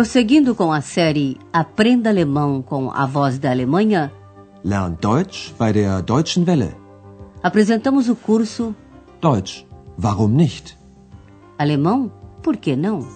Prosseguindo com a série Aprenda Alemão com a Voz da Alemanha, Lern Deutsch bei der Deutschen Welle. apresentamos o curso Deutsch, warum nicht? Alemão, por que não?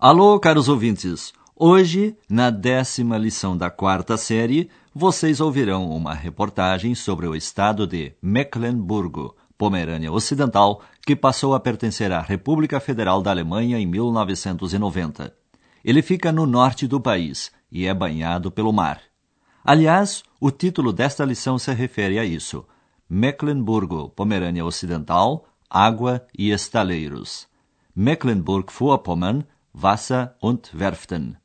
Alô, caros ouvintes! Hoje, na décima lição da quarta série, vocês ouvirão uma reportagem sobre o estado de Mecklenburgo, Pomerânia Ocidental, que passou a pertencer à República Federal da Alemanha em 1990. Ele fica no norte do país e é banhado pelo mar. Aliás, o título desta lição se refere a isso: Mecklenburgo, Pomerânia Ocidental, Água e Estaleiros. Mecklenburg-Vorpommern, Wasser und Werften.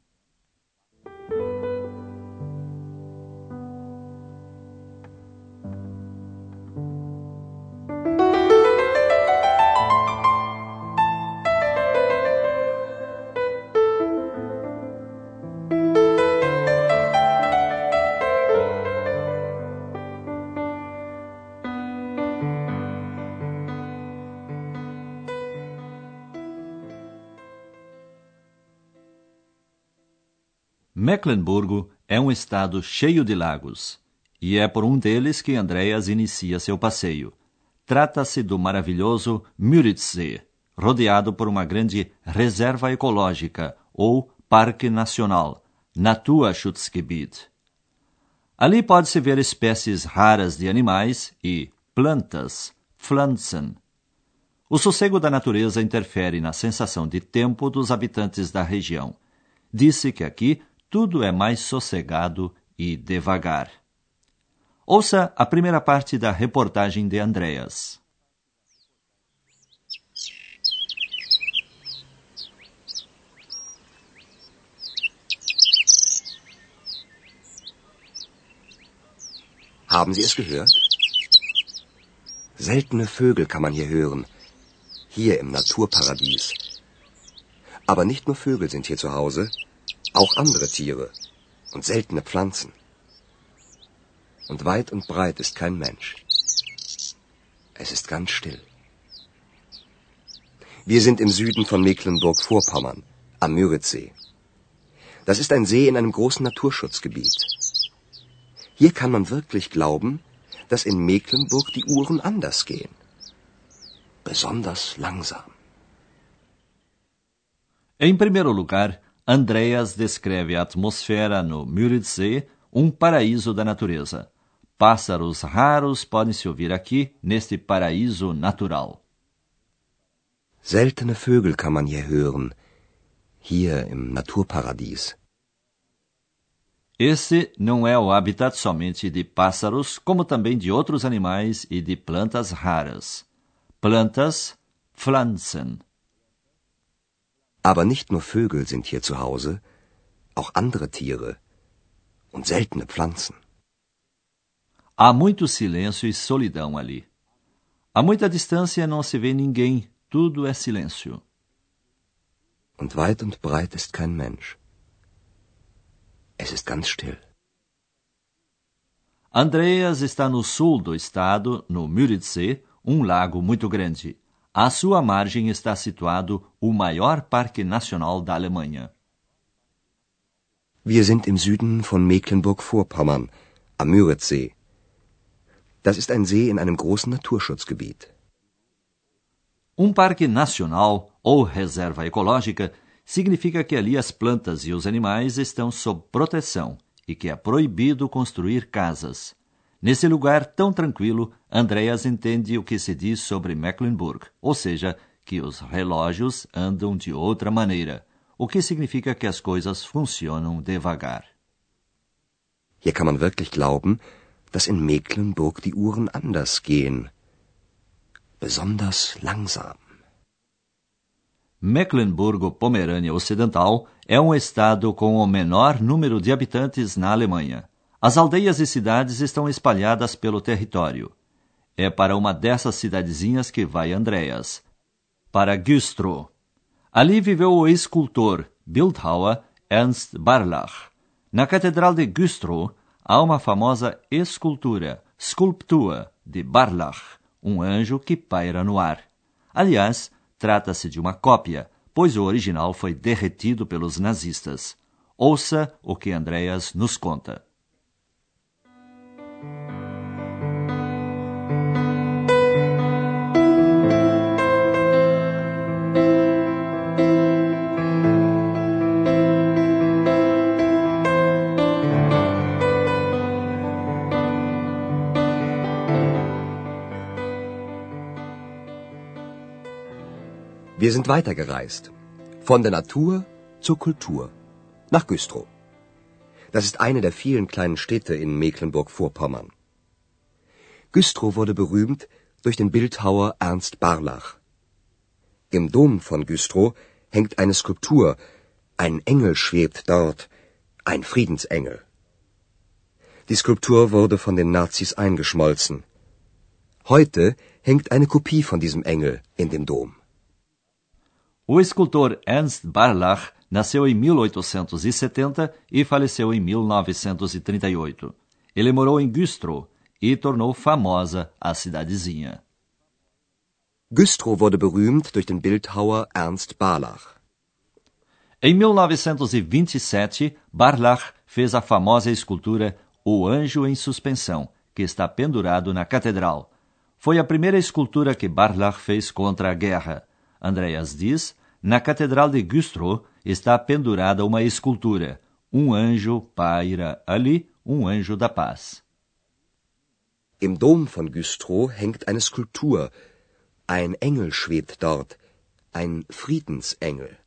Mecklenburgo é um estado cheio de lagos, e é por um deles que Andreas inicia seu passeio. Trata-se do maravilhoso Müritzsee, rodeado por uma grande reserva ecológica ou Parque Nacional, Naturschutzgebiet. Ali pode-se ver espécies raras de animais e plantas, Pflanzen. O sossego da natureza interfere na sensação de tempo dos habitantes da região. Disse que aqui tudo é mais sossegado e devagar. Ouça a primeira parte da reportagem de Andreas. Haben Sie es gehört? Seltene Vögel kann man hier hören. Hier im Naturparadies. Aber nicht nur Vögel sind hier zu Hause, auch andere Tiere und seltene Pflanzen. Und weit und breit ist kein Mensch. Es ist ganz still. Wir sind im Süden von Mecklenburg-Vorpommern, am Müritzsee. Das ist ein See in einem großen Naturschutzgebiet. Hier kann man wirklich glauben, dass in Mecklenburg die Uhren anders gehen. Besonders langsam. Em primeiro lugar, Andreas descreve a atmosfera no Müritzsee, um paraíso da natureza. Pássaros raros podem se ouvir aqui, neste paraíso natural. Seltene Vögel kann man hier hören. Hier im Naturparadies. Esse não é o habitat somente de pássaros, como também de outros animais e de plantas raras. Plantas, Pflanzen. Aber nicht nur Vögel sind hier zu Hause, auch andere Tiere und seltene Pflanzen. Há muito silêncio e solidão ali. A muita distância não se vê ninguém, tudo é silêncio. Und weit und breit ist kein Mensch. Es ist ganz still. Andreas está no sul do estado, no Müritzsee, um lago muito grande. À sua margem está situado o maior parque nacional da Alemanha. Wir sind im Süden von Mecklenburg-Vorpommern, am Müritzsee. Das ist ein See in einem großen Naturschutzgebiet. Um parque nacional ou reserva ecológica significa que ali as plantas e os animais estão sob proteção e que é proibido construir casas. Nesse lugar tão tranquilo, Andreas entende o que se diz sobre Mecklenburg, ou seja, que os relógios andam de outra maneira, o que significa que as coisas funcionam devagar. Hier kann man wirklich glauben, dass in Mecklenburg die Uhren anders gehen. Besonders langsam. Mecklenburgo-Pomerânia Ocidental é um estado com o menor número de habitantes na Alemanha. As aldeias e cidades estão espalhadas pelo território. É para uma dessas cidadezinhas que vai Andreas. Para Güstrow. Ali viveu o escultor, Bildhauer Ernst Barlach. Na Catedral de Güstrow há uma famosa escultura, Sculptur, de Barlach, um anjo que paira no ar. Aliás, trata-se de uma cópia, pois o original foi derretido pelos nazistas. Ouça o que Andreas nos conta. Wir sind weitergereist. Von der Natur zur Kultur. Nach Güstrow. Das ist eine der vielen kleinen Städte in Mecklenburg-Vorpommern. Güstrow wurde berühmt durch den Bildhauer Ernst Barlach. Im Dom von Güstrow hängt eine Skulptur. Ein Engel schwebt dort. Ein Friedensengel. Die Skulptur wurde von den Nazis eingeschmolzen. Heute hängt eine Kopie von diesem Engel in dem Dom. O escultor Ernst Barlach nasceu em 1870 e faleceu em 1938. Ele morou em Güstrow e tornou famosa a cidadezinha. Güstrow wurde berühmt durch den Bildhauer Ernst Barlach. Em 1927, Barlach fez a famosa escultura O Anjo em Suspensão, que está pendurado na catedral. Foi a primeira escultura que Barlach fez contra a guerra. Andreas diz, na Catedral de Güstrow está pendurada uma escultura. Um anjo paira ali, um anjo da paz. Im Dom von Güstrow hängt eine Skulptur. Ein Engel schwebt dort. Ein Friedensengel.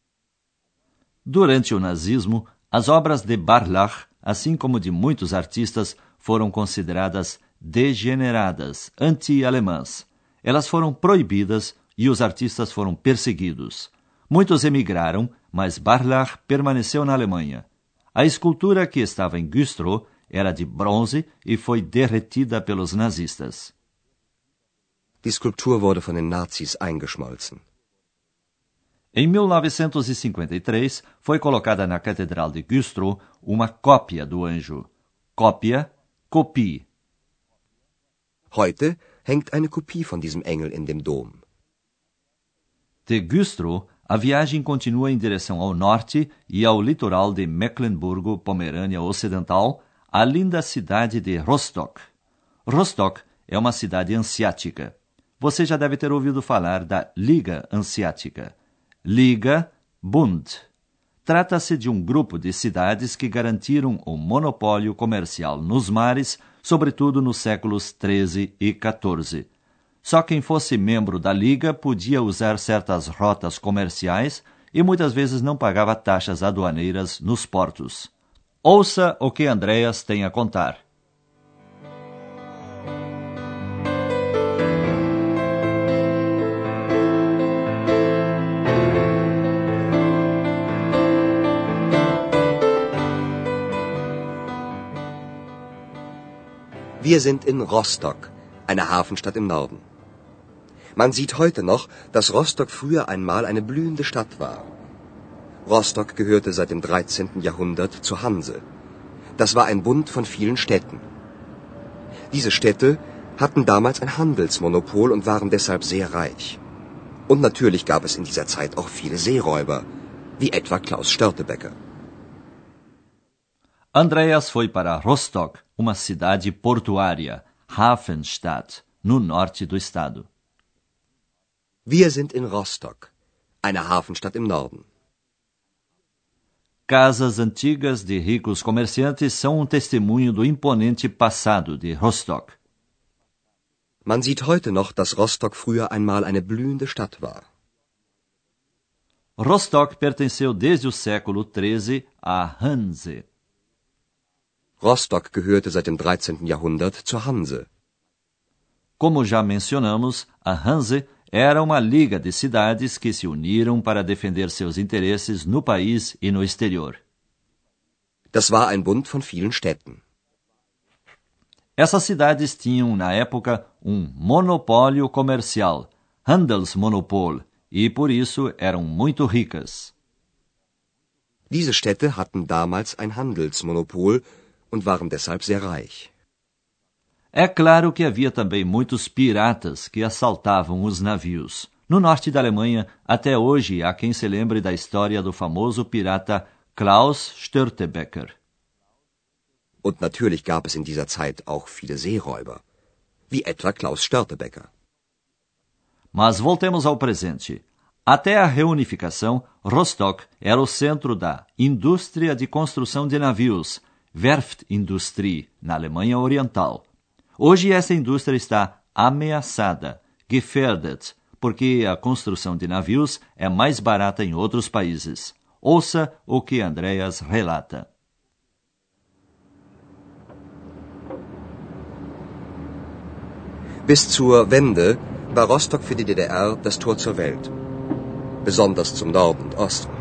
Durante o nazismo, as obras de Barlach, assim como de muitos artistas, foram consideradas degeneradas, anti-alemãs. Elas foram proibidas e os artistas foram perseguidos. Muitos emigraram, mas Barlach permaneceu na Alemanha. A escultura que estava em Güstrow era de bronze e foi derretida pelos nazistas. Die Skulptur wurde von den Nazis eingeschmolzen. Em 1953, foi colocada na Catedral de Güstrow uma cópia do anjo. Cópia, Kopie. Heute hängt eine Kopie von diesem Engel in dem Dom. De Güstrow a viagem continua em direção ao norte e ao litoral de Mecklenburgo, Pomerânia Ocidental, a linda cidade de Rostock. Rostock é uma cidade ansiática. Você já deve ter ouvido falar da Liga Ansiática. Liga Bund. Trata-se de um grupo de cidades que garantiram o monopólio comercial nos mares, sobretudo nos séculos 13 e 14. Só quem fosse membro da liga podia usar certas rotas comerciais e muitas vezes não pagava taxas aduaneiras nos portos. Ouça o que Andreas tem a contar. Wir sind in Rostock, einer Hafenstadt im Norden. Man sieht heute noch, dass Rostock früher einmal eine blühende Stadt war. Rostock gehörte seit dem 13. Jahrhundert zur Hanse. Das war ein Bund von vielen Städten. Diese Städte hatten damals ein Handelsmonopol und waren deshalb sehr reich. Und natürlich gab es in dieser Zeit auch viele Seeräuber, wie etwa Klaus Störtebecker. Andreas foi para Rostock, uma cidade portuária, Hafenstadt, no norte do estado. Wir sind in Rostock, eine Hafenstadt im Norden. Casas antigas de ricos comerciantes são um testemunho do imponente passado de Rostock. Man sieht heute noch, dass Rostock früher einmal eine blühende Stadt war. Rostock pertenceu desde o século XIII à Hanse. Rostock gehörte seit dem 13. Jahrhundert zur Hanse. Como já mencionamos, a Hanse era uma liga de cidades que se uniram para defender seus interesses no país e no exterior. Das war ein Bund von vielen Städten. Essas cidades tinham, na época, um monopólio comercial, Handelsmonopol, e por isso eram muito ricas. Diese Städte hatten damals ein Handelsmonopol und waren deshalb sehr reich. É claro que havia também muitos piratas que assaltavam os navios. No norte da Alemanha, até hoje há quem se lembre da história do famoso pirata Klaus Störtebeker. Und natürlich gab es in dieser Zeit auch viele Seeräuber, wie etwa Klaus Störtebeker. Mas voltemos ao presente. Até a reunificação, Rostock era o centro da indústria de construção de navios, Werftindustrie, na Alemanha Oriental. Hoje essa indústria está ameaçada, gefährdet, porque a construção de navios é mais barata em outros países. Ouça o que Andreas relata. Bis zur Wende war Rostock für die DDR das Tor zur Welt, besonders zum Norden und Osten.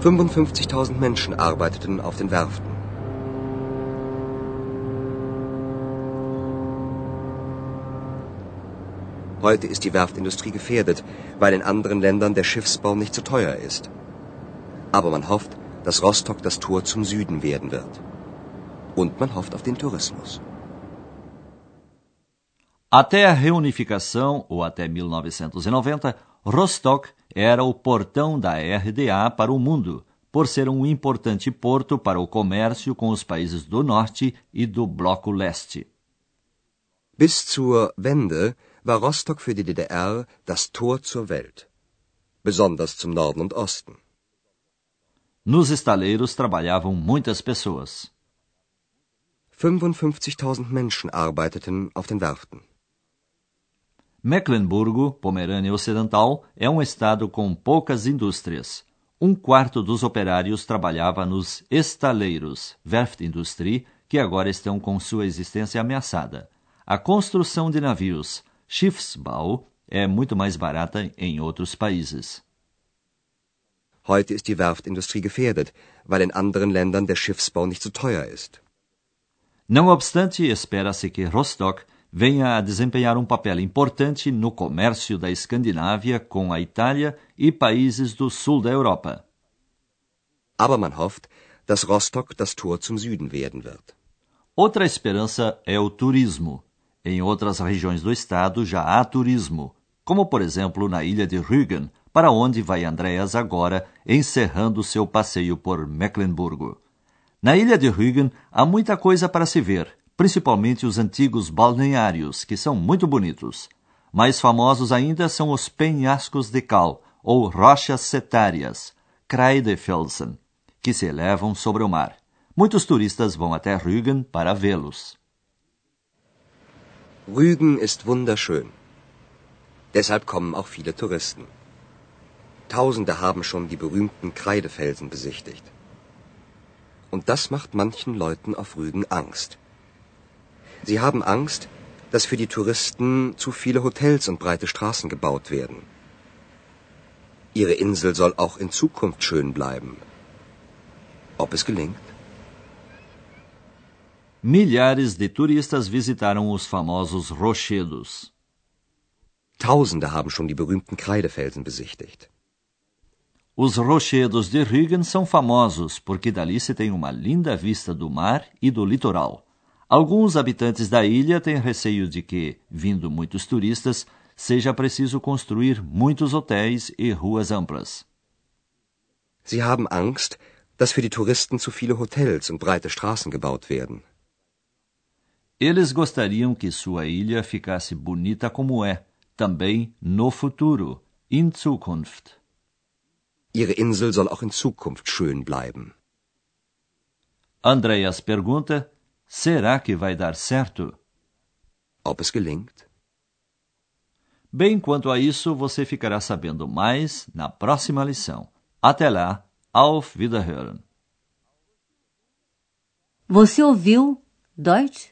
55.000 Menschen arbeiteten auf den Werften. Heute ist die Werftindustrie gefährdet, weil in anderen Ländern der Schiffsbau nicht so teuer ist. Aber man hofft, dass Rostock das Tor zum Süden werden wird. Und man hofft auf den Tourismus. Até a reunificação, ou até 1990, Rostock era o portão da RDA para o mundo, por ser um importante porto para o comércio com os países do norte e do Bloco Leste. Bis zur Wende war Rostock für die DDR das Tor zur Welt, besonders zum Norden und Osten. Nos estaleiros trabalhavam muitas pessoas. 55.000 Menschen arbeiteten auf den Werften. Mecklenburgo, Pomerânia Ocidental, é um estado com poucas indústrias. Um quarto dos operários trabalhava nos estaleiros, Werftindustrie, que agora estão com sua existência ameaçada. A construção de navios, Schiffsbau é muito mais barata em outros países. Heute ist die Werftindustrie gefährdet, weil in anderen Ländern der Schiffsbau nicht so teuer ist. Não obstante, espera-se que Rostock venha a desempenhar um papel importante no comércio da Escandinávia com a Itália e países do sul da Europa. Aber man hofft, dass Rostock das Tor zum Süden werden wird. Outra esperança é o turismo. Em outras regiões do estado já há turismo, como por exemplo na ilha de Rügen, para onde vai Andreas agora, encerrando seu passeio por Mecklenburgo. Na ilha de Rügen há muita coisa para se ver, principalmente os antigos balneários, que são muito bonitos. Mais famosos ainda são os penhascos de cal, ou rochas setárias, Kreidefelsen, que se elevam sobre o mar. Muitos turistas vão até Rügen para vê-los. Rügen ist wunderschön. Deshalb kommen auch viele Touristen. Tausende haben schon die berühmten Kreidefelsen besichtigt. Und das macht manchen Leuten auf Rügen Angst. Sie haben Angst, dass für die Touristen zu viele Hotels und breite Straßen gebaut werden. Ihre Insel soll auch in Zukunft schön bleiben. Ob es gelingt? Milhares de turistas visitaram os famosos rochedos. Tausende haben schon die berühmten Kreidefelsen besichtigt. Os rochedos de Rügen são famosos porque dali se tem uma linda vista do mar e do litoral. Alguns habitantes da ilha têm receio de que, vindo muitos turistas, seja preciso construir muitos hotéis e ruas amplas. Sie haben Angst, dass für die Touristen zu viele Hotels und breite Straßen gebaut werden. Eles gostariam que sua ilha ficasse bonita como é, também no futuro, in Zukunft. Ihre Insel soll auch in Zukunft schön bleiben. Andreas pergunta: será que vai dar certo? Ob es gelingt? Bem, quanto a isso, você ficará sabendo mais na próxima lição. Até lá, auf Wiederhören. Você ouviu Deutsch?